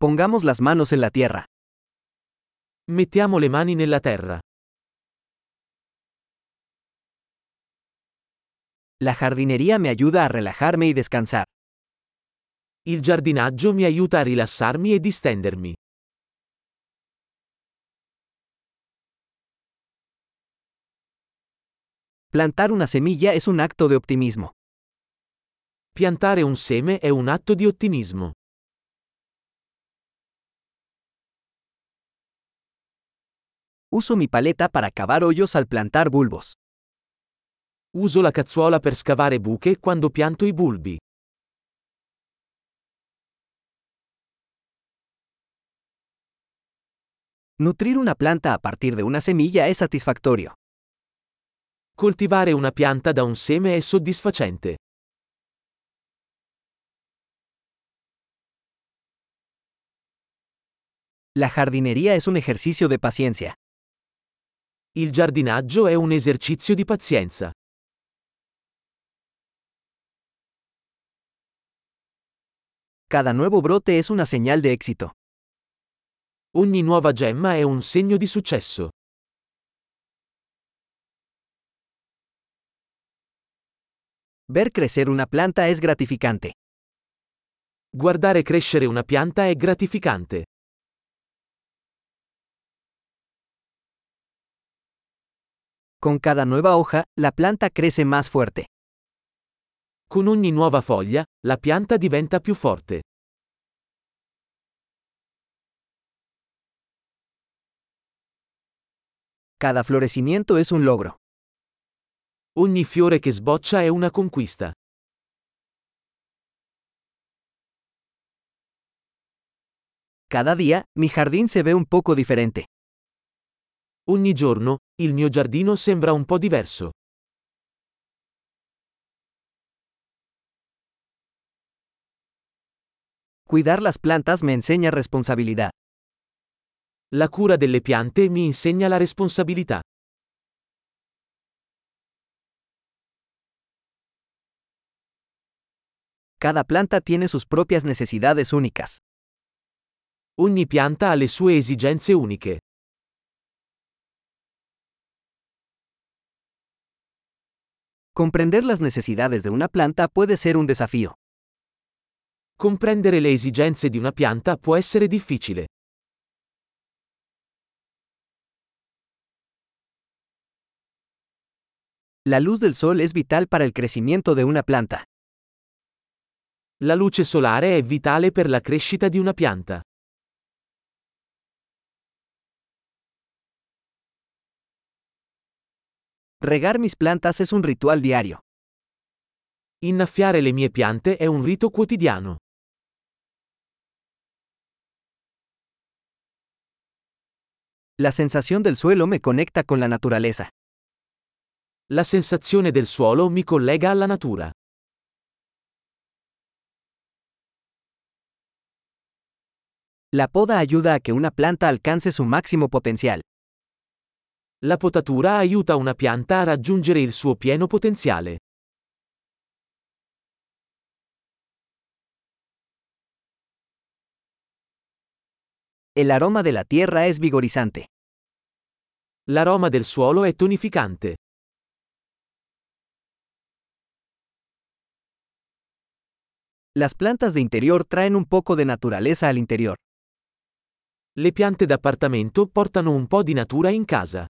Pongamos las manos en la tierra. Mettiamo le mani nella terra. La jardinería me ayuda a relajarme y descansar. Il giardinaggio mi aiuta a rilassarmi e distendermi. Plantar una semilla es un acto de optimismo. Piantare un seme è un atto di ottimismo. Uso mi paleta para cavar hoyos al plantar bulbos. Uso la cazzuola per scavare buche quando pianto i bulbi. Nutrir una planta a partir de una semilla es satisfactorio. Coltivare una pianta da un seme è soddisfacente. La jardinería es un ejercicio de paciencia. Il giardinaggio è un esercizio di pazienza. Cada nuevo brote es una señal de éxito. Ogni nuova gemma è un segno di successo. Ver crecer una planta es gratificante. Guardare crescere una pianta è gratificante. Con cada nueva hoja, la planta crece más fuerte. Con ogni nuova foglia, la pianta diventa più forte. Cada florecimiento es un logro. Ogni fiore che sboccia è una conquista. Cada día, mi jardín se ve un poco diferente. Ogni giorno, il mio giardino sembra un po' diverso. Cuidar las plantas me enseña responsabilidad. La cura delle piante mi insegna la responsabilità. Cada planta tiene sus propias necesidades únicas. Ogni pianta ha le sue esigenze uniche. Comprender las necesidades de una planta puede ser un desafío. Comprendere le esigenze di una pianta può essere difficile. La luz del sol es vital para el crecimiento de una planta. La luce solare è vitale per la crescita di una pianta. Regar mis plantas es un ritual diario. Innaffiare le mie piante è un rito quotidiano. La sensación del suelo me conecta con la naturaleza. La sensazione del suolo mi collega alla natura. La poda ayuda a que una planta alcance su máximo potencial. La potatura aiuta una pianta a raggiungere il suo pieno potenziale. El aroma de la tierra es vigorizante. L'aroma del suolo è tonificante. Las plantas de interior traen un poco de naturaleza al interior. Le piante d'appartamento portano un po' di natura in casa.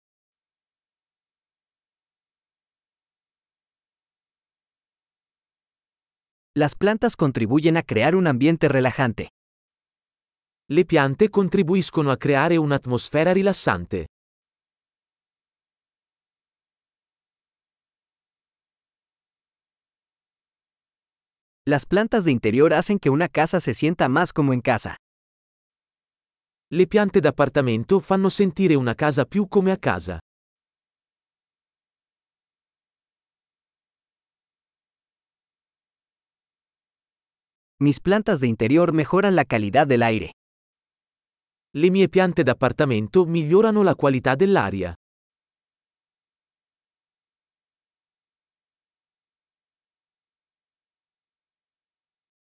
Las plantas contribuyen a crear un ambiente relajante. Le piante contribuiscono a creare un'atmosfera rilassante. Las plantas de interior hacen que una casa se sienta más como en casa. Le piante d'appartamento fanno sentire una casa più come a casa. Mis plantas de interior mejoran la calidad del aire. Le mie piante d'appartamento migliorano la qualità dell'aria.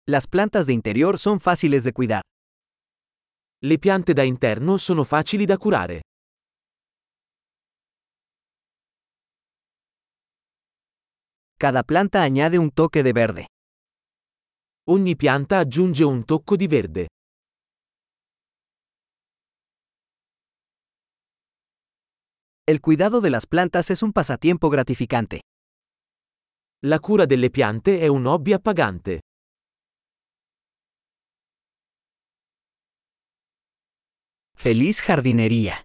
Las plantas de interior son fáciles de cuidar. Le piante da interno sono facili da curare. Cada planta añade un toque de verde. Ogni pianta aggiunge un tocco di verde. El cuidado de las plantas es un pasatiempo gratificante. La cura delle piante è un hobby appagante. Feliz jardinería.